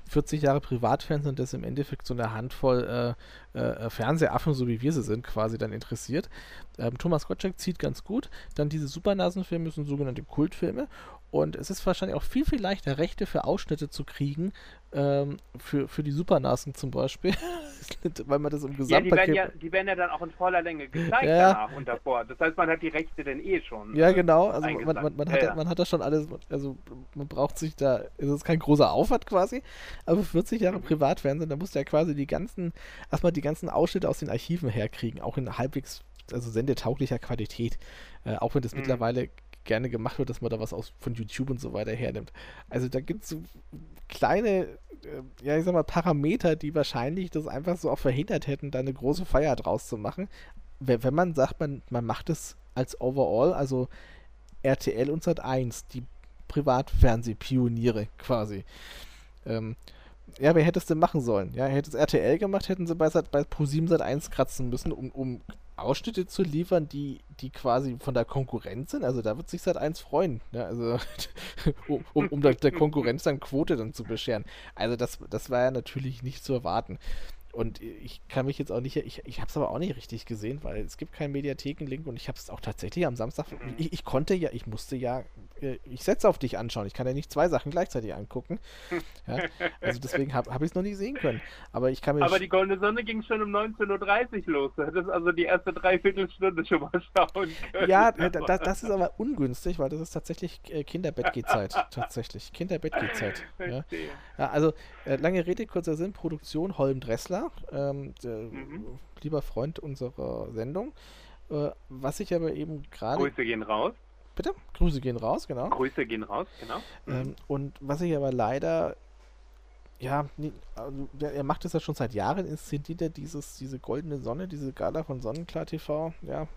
40 Jahre Privatfernsehen, das im Endeffekt so eine Handvoll äh, äh, Fernsehaffen, so wie wir sie sind, quasi dann interessiert. Ähm, Thomas Gottschalk zieht ganz gut. Dann diese Supernasenfilme sind sogenannte Kultfilme. Und es ist wahrscheinlich auch viel, viel leichter, Rechte für Ausschnitte zu kriegen, ähm, für, für die Supernasen zum Beispiel, weil man das im Gesamtpaket... Ja die, werden ja, die werden ja dann auch in voller Länge gezeigt ja. danach und davor. Das heißt, man hat die Rechte dann eh schon. Ja, genau. Also man, man, man, hat, ja, man hat das schon alles, also man braucht sich da, es ist kein großer Aufwand quasi, aber 40 Jahre mhm. Privatfernsehen, da musst du ja quasi die ganzen, erstmal die ganzen Ausschnitte aus den Archiven herkriegen, auch in halbwegs, also sendetauglicher Qualität. Äh, auch wenn das mhm. mittlerweile gerne gemacht wird, dass man da was aus, von YouTube und so weiter hernimmt. Also da gibt es so kleine, äh, ja, ich sag mal, Parameter, die wahrscheinlich das einfach so auch verhindert hätten, da eine große Feier draus zu machen. Wenn, wenn man sagt, man, man macht es als Overall, also RTL und Sat1, die Privatfernsehpioniere quasi. Ähm, Ja, wer hätte es denn machen sollen? Ja, hätte es RTL gemacht, hätten sie bei, bei Pro7 Sat 1 kratzen müssen, um, um Ausschnitte zu liefern, die, die quasi von der Konkurrenz sind. Also da wird sich Sat 1 freuen, ja, also um, um, um der, der Konkurrenz dann Quote dann zu bescheren. Also das, das war ja natürlich nicht zu erwarten. Und ich kann mich jetzt auch nicht, ich, ich habe es aber auch nicht richtig gesehen, weil es gibt keinen Mediatheken-Link und ich habe es auch tatsächlich am Samstag, mhm. ich, ich, konnte ja, ich musste ja, äh, ich setze auf dich anschauen, ich kann ja nicht zwei Sachen gleichzeitig angucken. Ja, also deswegen habe hab ich es noch nie sehen können. Aber ich kann mir... Aber die Goldene Sonne ging schon um 19.30 Uhr los, du hättest also die erste Dreiviertelstunde schon mal schauen können. Ja, das, das ist aber ungünstig, weil das ist tatsächlich äh, Kinderbettgehzeit, tatsächlich, Kinderbettgehzeit. Ja. ja, also äh, lange Rede, kurzer Sinn, Produktion Holm Dressler, ähm, der, mhm. lieber Freund unserer Sendung. Äh, was ich aber eben gerade. Grüße gehen raus. Bitte? Grüße gehen raus, genau. Grüße gehen raus, genau. Ähm, und was ich aber leider. Ja, also, er macht es ja schon seit Jahren, inszeniert er dieses, diese goldene Sonne, diese Gala von Sonnenklar TV. Ja,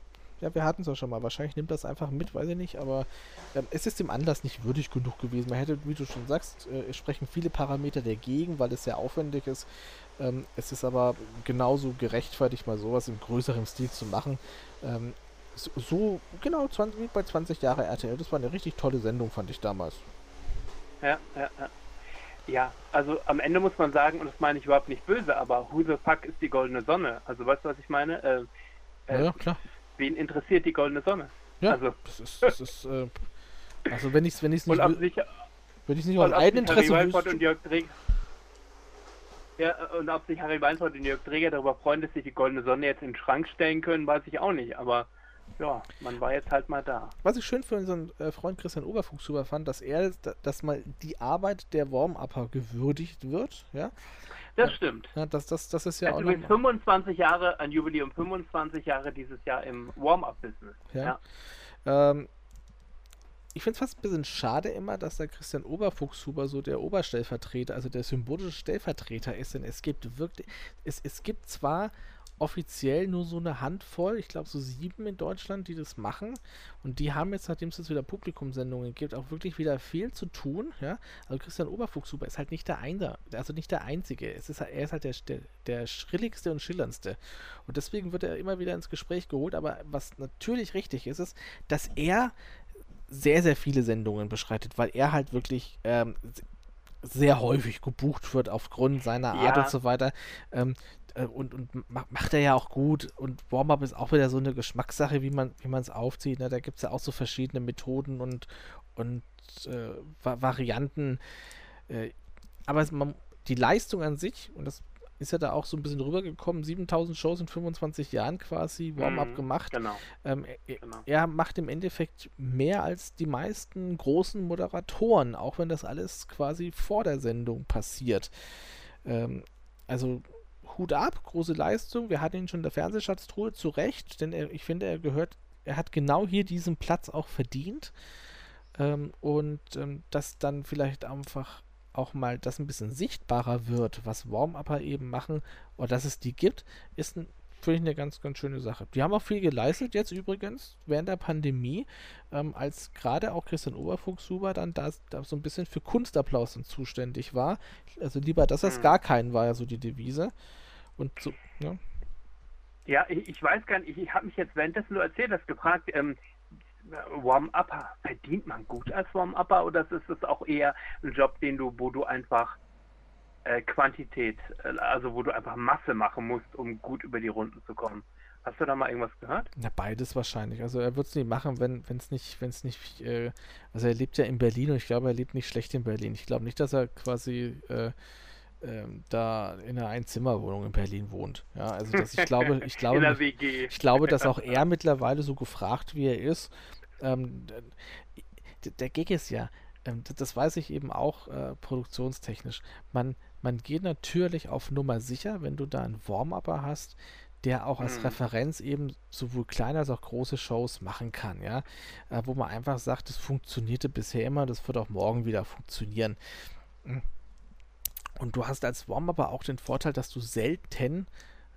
ja, wir hatten es ja schon mal. Wahrscheinlich nimmt das einfach mit, weiß ich nicht. Aber ähm, es ist dem Anlass nicht würdig genug gewesen. Man hätte, wie du schon sagst, äh, es sprechen viele Parameter dagegen, weil es sehr aufwendig ist. Ähm, es ist aber genauso gerechtfertigt, mal sowas im größeren Stil zu machen. Ähm, so, so, genau, 20, wie bei 20 Jahre RTL. Das war eine richtig tolle Sendung, fand ich damals. Ja, ja, ja. Ja, also am Ende muss man sagen, und das meine ich überhaupt nicht böse, aber who the fuck ist die goldene Sonne? Also weißt du, was ich meine? Äh, äh, ja, klar. Wen interessiert die goldene Sonne? Ja, also. das ist, das ist äh, also wenn ich es wenn ich's nicht, sich, wenn ich nicht aus Eigeninteresse wüsste... Ja, und ob sich Harry Weinfurt und Jörg Träger darüber freuen, dass sie die goldene Sonne jetzt in den Schrank stellen können, weiß ich auch nicht. Aber ja, man war jetzt halt mal da. Was ich schön für unseren äh, Freund Christian Oberfuchshuber fand, dass er, dass mal die Arbeit der Warm-Upper gewürdigt wird, ja. Das ja, stimmt. Ja, das, das, das ist ja also auch. Übrigens 25 Jahre, ein Jubiläum 25 Jahre dieses Jahr im Warm-Up-Business. Ja. ja. Ähm, ich finde es fast ein bisschen schade immer, dass der Christian Oberfuchshuber so der Oberstellvertreter, also der symbolische Stellvertreter ist, denn es gibt wirklich, es, es gibt zwar offiziell nur so eine Handvoll, ich glaube so sieben in Deutschland, die das machen. Und die haben jetzt, nachdem es jetzt wieder Publikumsendungen gibt, auch wirklich wieder viel zu tun. Ja? Also Christian Oberfuchshuber ist halt nicht der eine, also nicht der Einzige. Es ist, er ist halt der, der, der schrilligste und schillerndste. Und deswegen wird er immer wieder ins Gespräch geholt. Aber was natürlich richtig ist, ist, dass er sehr, sehr viele Sendungen beschreitet, weil er halt wirklich ähm, sehr häufig gebucht wird aufgrund seiner Art ja. und so weiter. Ähm, äh, und, und macht er ja auch gut. Und Warm-Up ist auch wieder so eine Geschmackssache, wie man wie es aufzieht. Ne? Da gibt es ja auch so verschiedene Methoden und, und äh, Varianten. Äh, aber es, man, die Leistung an sich, und das ist ja da auch so ein bisschen rübergekommen. 7000 Shows in 25 Jahren quasi Warm-up mhm, gemacht. Genau. Ähm, er, genau. er, macht im Endeffekt mehr als die meisten großen Moderatoren, auch wenn das alles quasi vor der Sendung passiert. Ähm, also Hut ab, große Leistung. Wir hatten ihn schon in der Fernsehschatztruhe zu Recht, denn er, ich finde, er gehört, er hat genau hier diesen Platz auch verdient. Ähm, und ähm, das dann vielleicht einfach auch mal das ein bisschen sichtbarer wird, was Warm-Upper eben machen oder dass es die gibt, ist ein finde ich eine ganz, ganz schöne Sache. Die haben auch viel geleistet jetzt übrigens während der Pandemie, ähm, als gerade auch Christian Oberfuchshuber dann da, da, so ein bisschen für Kunstapplaus zuständig war. Also lieber das als mhm. gar keinen war ja so die Devise. Und so, ja. Ja, ich, ich weiß gar nicht, ich, ich habe mich jetzt währenddessen nur erzählt, das gefragt, ähm, Warm-Upper, verdient man gut als Warm-Upper oder ist es auch eher ein Job, den du, wo du einfach äh, Quantität, äh, also wo du einfach Masse machen musst, um gut über die Runden zu kommen? Hast du da mal irgendwas gehört? Na, beides wahrscheinlich. Also er wird es nicht machen, wenn es nicht, wenn es nicht, äh, also er lebt ja in Berlin und ich glaube, er lebt nicht schlecht in Berlin. Ich glaube nicht, dass er quasi äh, ähm, da in einer Einzimmerwohnung in Berlin wohnt. Ja, also das, ich glaube, ich glaube, ich glaube, dass auch er mittlerweile so gefragt wie er ist, ähm, der Gig ist ja, ähm, das weiß ich eben auch äh, produktionstechnisch. Man, man geht natürlich auf Nummer sicher, wenn du da einen Warm-Upper hast, der auch als mhm. Referenz eben sowohl kleine als auch große Shows machen kann, ja. Äh, wo man einfach sagt, das funktionierte bisher immer, das wird auch morgen wieder funktionieren. Und du hast als Warm-Upper auch den Vorteil, dass du selten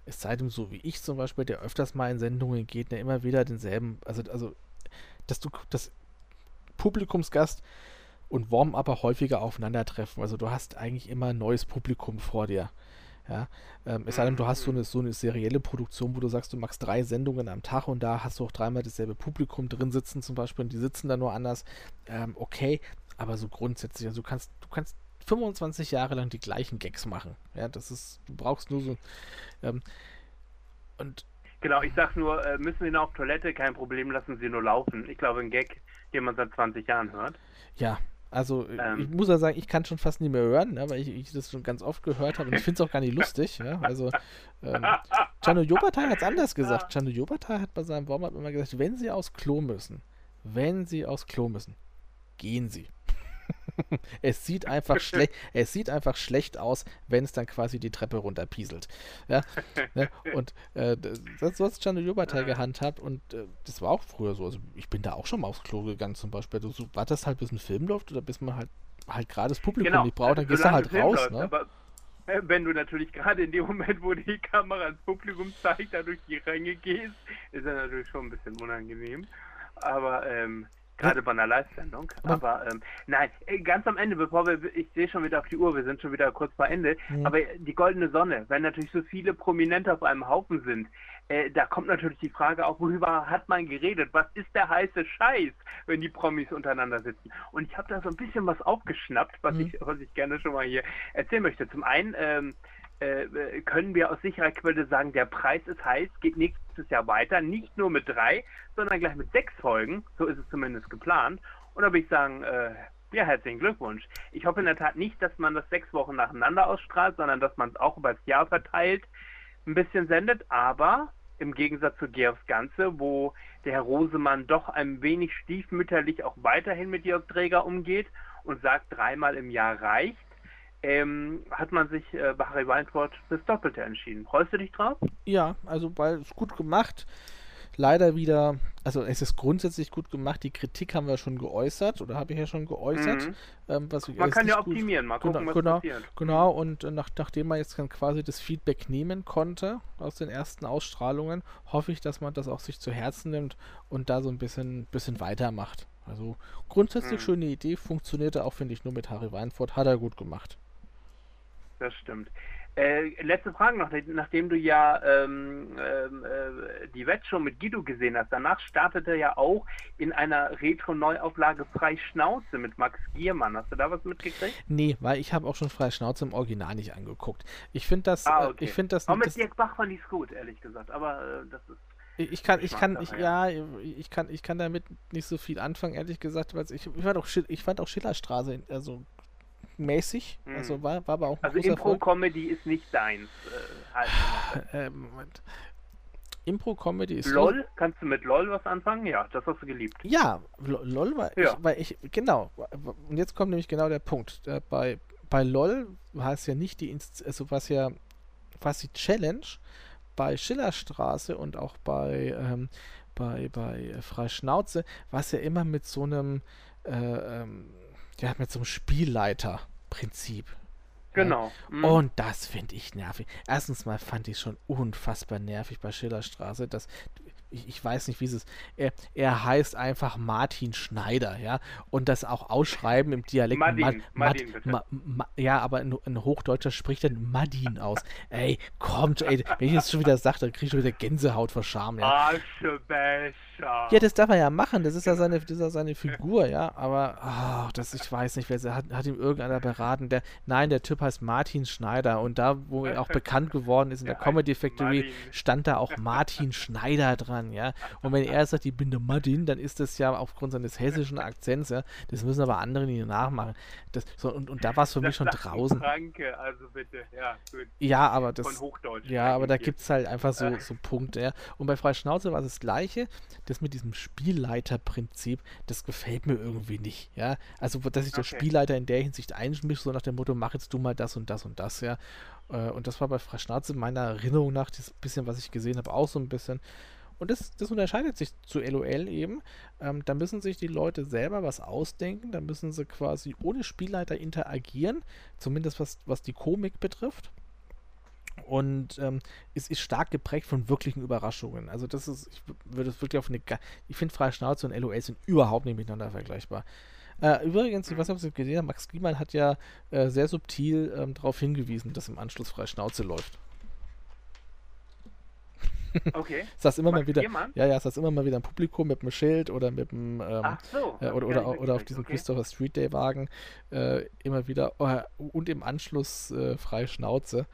es sei denn so wie ich zum Beispiel, der öfters mal in Sendungen geht, der immer wieder denselben, also, also dass du das Publikumsgast und Warm-Upper häufiger aufeinandertreffen. Also du hast eigentlich immer ein neues Publikum vor dir. Ja, ähm, es sei denn, du hast so eine, so eine serielle Produktion, wo du sagst, du machst drei Sendungen am Tag und da hast du auch dreimal dasselbe Publikum drin sitzen zum Beispiel und die sitzen da nur anders. Ähm, okay, aber so grundsätzlich, also du kannst, du kannst 25 Jahre lang die gleichen Gags machen. Ja, das ist, du brauchst nur so. Ähm, und Genau, ich sag nur, äh, müssen Sie noch auf Toilette, kein Problem, lassen Sie nur laufen. Ich glaube, ein Gag, den man seit 20 Jahren hört. Ja, also ähm, ich muss ja sagen, ich kann schon fast nicht mehr hören, ne, weil ich, ich das schon ganz oft gehört habe und ich finde es auch gar nicht lustig. Ja? Also ähm, Chano Jobatai hat es anders gesagt. Chano Jobatai hat bei seinem Warm-up immer gesagt, wenn Sie aufs Klo müssen, wenn Sie aufs Klo müssen, gehen Sie. es sieht einfach schlecht, es sieht einfach schlecht aus, wenn es dann quasi die Treppe runterpieselt. Ja, ne? Und äh, das, so hat Chano Jobatai gehandhabt und äh, das war auch früher so. Also ich bin da auch schon mal aufs Klo gegangen zum Beispiel. Du so, wartest halt, bis ein Film läuft oder bis man halt halt gerade das Publikum genau. nicht braucht, dann also, gehst du halt raus. Läuft, ne? aber äh, wenn du natürlich gerade in dem Moment, wo die Kamera ins Publikum zeigt, da durch die Ränge gehst, ist das natürlich schon ein bisschen unangenehm. Aber ähm, Gerade bei einer Live-Sendung. Aber ähm, nein, äh, ganz am Ende, bevor wir, ich sehe schon wieder auf die Uhr, wir sind schon wieder kurz vor Ende, mhm. aber die goldene Sonne, wenn natürlich so viele Prominente auf einem Haufen sind, äh, da kommt natürlich die Frage auf, worüber hat man geredet? Was ist der heiße Scheiß, wenn die Promis untereinander sitzen? Und ich habe da so ein bisschen was aufgeschnappt, was, mhm. ich, was ich gerne schon mal hier erzählen möchte. Zum einen, ähm, äh, können wir aus sicherer Quelle sagen, der Preis ist heiß, geht nächstes Jahr weiter, nicht nur mit drei, sondern gleich mit sechs Folgen, so ist es zumindest geplant. Und da würde ich sagen, äh, ja, herzlichen Glückwunsch. Ich hoffe in der Tat nicht, dass man das sechs Wochen nacheinander ausstrahlt, sondern dass man es auch über das Jahr verteilt ein bisschen sendet, aber im Gegensatz zu Georgs Ganze, wo der Herr Rosemann doch ein wenig stiefmütterlich auch weiterhin mit Georg Träger umgeht und sagt, dreimal im Jahr reicht, ähm, hat man sich äh, bei Harry Weintraub das Doppelte entschieden. Freust du dich drauf? Ja, also weil es gut gemacht. Leider wieder, also es ist grundsätzlich gut gemacht. Die Kritik haben wir schon geäußert oder habe ich ja schon geäußert. Mhm. Ähm, man kann ja optimieren, mal gucken, genau, was genau, passiert. Genau, und äh, nach, nachdem man jetzt dann quasi das Feedback nehmen konnte aus den ersten Ausstrahlungen, hoffe ich, dass man das auch sich zu Herzen nimmt und da so ein bisschen, bisschen weitermacht. Also grundsätzlich mhm. schöne Idee, funktionierte auch, finde ich, nur mit Harry Weinfurt, hat er gut gemacht das stimmt. Äh, letzte Frage noch, nachdem du ja ähm, ähm äh, die Wettshow mit Guido gesehen hast, danach startete ja auch in einer Retro-Neuauflage Freischnauze mit Max Giermann. Hast du da was mitgekriegt? Nee, weil ich habe auch schon Freischnauze im Original nicht angeguckt. Ich finde das, ah, äh, okay. ich finde das. Aber mit Dirk Bach fand ich es gut, ehrlich gesagt. Aber äh, das ist ich kann, ich kann, ich, ja, ich kann, ich kann damit nicht so viel anfangen, ehrlich gesagt, weil ich, ich fand auch, ich fand auch Schillerstraße, also mäßig. Hm. Also war, war aber auch ein Also Impro-Comedy ist nicht deins. Äh, halt äh, Moment. Impro-Comedy ist. LOL? Kannst du mit LOL was anfangen? Ja, das hast du geliebt. Ja, LOL war ja. ich, weil ich, genau. Und jetzt kommt nämlich genau der Punkt. Äh, bei, bei LOL war es ja nicht die, also was ja die Challenge bei Schillerstraße und auch bei, ähm, bei, bei Freischnauze, war es ja immer mit so einem, äh, ähm, ja, mit so einem Spielleiter-Prinzip. Genau. Mhm. Und das finde ich nervig. Erstens mal fand ich schon unfassbar nervig bei Schillerstraße, dass ich, ich, weiß nicht, wie es ist. Er, er heißt einfach Martin Schneider, ja. Und das auch ausschreiben im Dialekt. Madin, Mad, Madin, Mad, Ma, ja, aber ein, ein, Hochdeutscher spricht dann Madin aus. ey, kommt, ey, wenn ich jetzt schon wieder sage, dann kriege ich schon wieder Gänsehaut vor Scham, ja. Ja, das darf er ja machen, das ist ja seine, das ist ja seine Figur, ja. Aber, oh, das, ich weiß nicht, wer hat, hat ihm irgendeiner beraten. Der, nein, der Typ heißt Martin Schneider. Und da, wo er auch bekannt geworden ist in der Comedy Factory, stand da auch Martin Schneider dran dran, ja. Und wenn er sagt, ich bin der Martin, dann ist das ja aufgrund seines hessischen Akzents, ja. Das müssen aber andere nicht nachmachen. Das, so, und, und da war es für das mich schon draußen. Danke, also bitte, ja, gut. Ja, aber das. Von Hochdeutsch. Ja, aber da gibt es halt einfach so, so Punkte, ja. Und bei Freischnauze war es das Gleiche. Das mit diesem Spielleiterprinzip, das gefällt mir irgendwie nicht, ja. Also, dass sich der okay. Spielleiter in der Hinsicht einmischt, so nach dem Motto, mach jetzt du mal das und das und das, ja. Äh, und das war bei Freischnauze meiner Erinnerung nach, das bisschen, was ich gesehen habe, auch so ein bisschen. Und das, das unterscheidet sich zu LOL eben. Ähm, da müssen sich die Leute selber was ausdenken, da müssen sie quasi ohne Spielleiter interagieren, zumindest was, was die Komik betrifft. Und ähm, es ist stark geprägt von wirklichen Überraschungen. Also das ist, ich würde es wirklich auf eine, ich finde Freie Schnauze und LOL sind überhaupt nicht miteinander vergleichbar. Äh, übrigens, ich weiß nicht, ob Sie gesehen haben, Max Giemann hat ja äh, sehr subtil ähm, darauf hingewiesen, dass im Anschluss freie Schnauze läuft. Okay. saß immer Max mal wieder, Giermann? ja, ja, saß immer mal wieder im Publikum mit einem Schild oder mit einem, ähm, so, äh, oder, oder, oder auf diesem okay. Christopher Street Day Wagen äh, immer wieder oh, und im Anschluss äh, freie Schnauze.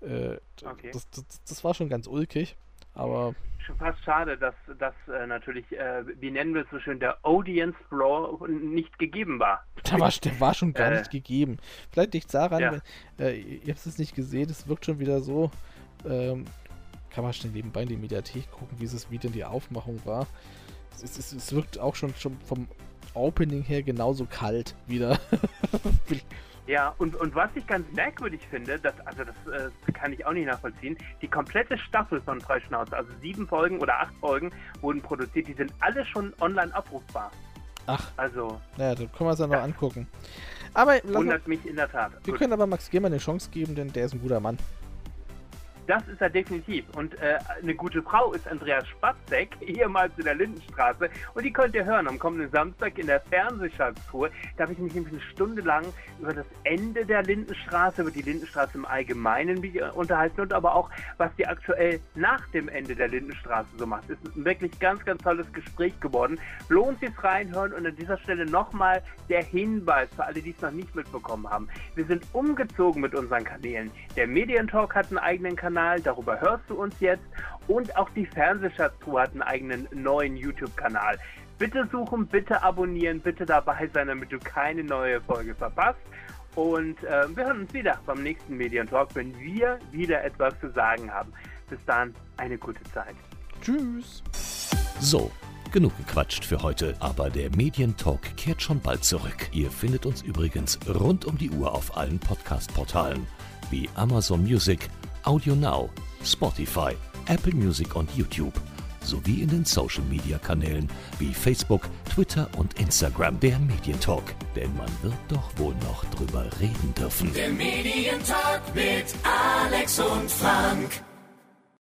Äh, okay. das, das, das, war schon ganz ulkig, aber schon fast schade, dass das äh, natürlich, äh, wie nennen wir es so schön, der Audience Floor nicht gegeben war. Der war, der war schon gar äh, nicht gegeben. Vielleicht liegt es daran, ja. äh, ihr habt es nicht gesehen, es wirkt schon wieder so, ähm, kann man schnell nebenbei in die Mediathek gucken, wie es wieder in die Aufmachung war. Es, es, es wirkt auch schon, schon vom Opening her genauso kalt wieder. Ja, und, und was ich ganz merkwürdig finde, das, also das äh, kann ich auch nicht nachvollziehen, die komplette Staffel von Freischnauze, also sieben Folgen oder acht Folgen wurden produziert, die sind alle schon online abrufbar. Ach. Also. Naja, dann können wir es ja noch angucken. Aber wundert mich in der Tat. Wir Gut. können aber Max Gehmer eine Chance geben, denn der ist ein guter Mann. Das ist er definitiv. Und äh, eine gute Frau ist Andreas Spatzek, ehemals in der Lindenstraße. Und die könnt ihr hören am kommenden Samstag in der Fernsehschatztour. Da habe ich mich nämlich eine Stunde lang über das Ende der Lindenstraße, über die Lindenstraße im Allgemeinen unterhalten und aber auch, was die aktuell nach dem Ende der Lindenstraße so macht. Es ist ein wirklich ganz, ganz tolles Gespräch geworden. Lohnt sich reinhören und an dieser Stelle nochmal der Hinweis für alle, die es noch nicht mitbekommen haben. Wir sind umgezogen mit unseren Kanälen. Der Medientalk hat einen eigenen Kanal. Kanal, darüber hörst du uns jetzt. Und auch die Fernsehschatztruhe hat einen eigenen neuen YouTube-Kanal. Bitte suchen, bitte abonnieren, bitte dabei sein, damit du keine neue Folge verpasst. Und äh, wir hören uns wieder beim nächsten Medientalk, wenn wir wieder etwas zu sagen haben. Bis dann, eine gute Zeit. Tschüss. So, genug gequatscht für heute, aber der Medientalk kehrt schon bald zurück. Ihr findet uns übrigens rund um die Uhr auf allen Podcast-Portalen wie Amazon Music, Audio Now, Spotify, Apple Music und YouTube sowie in den Social Media Kanälen wie Facebook, Twitter und Instagram der Medientalk. Denn man wird doch wohl noch drüber reden dürfen. Der Medientalk mit Alex und Frank.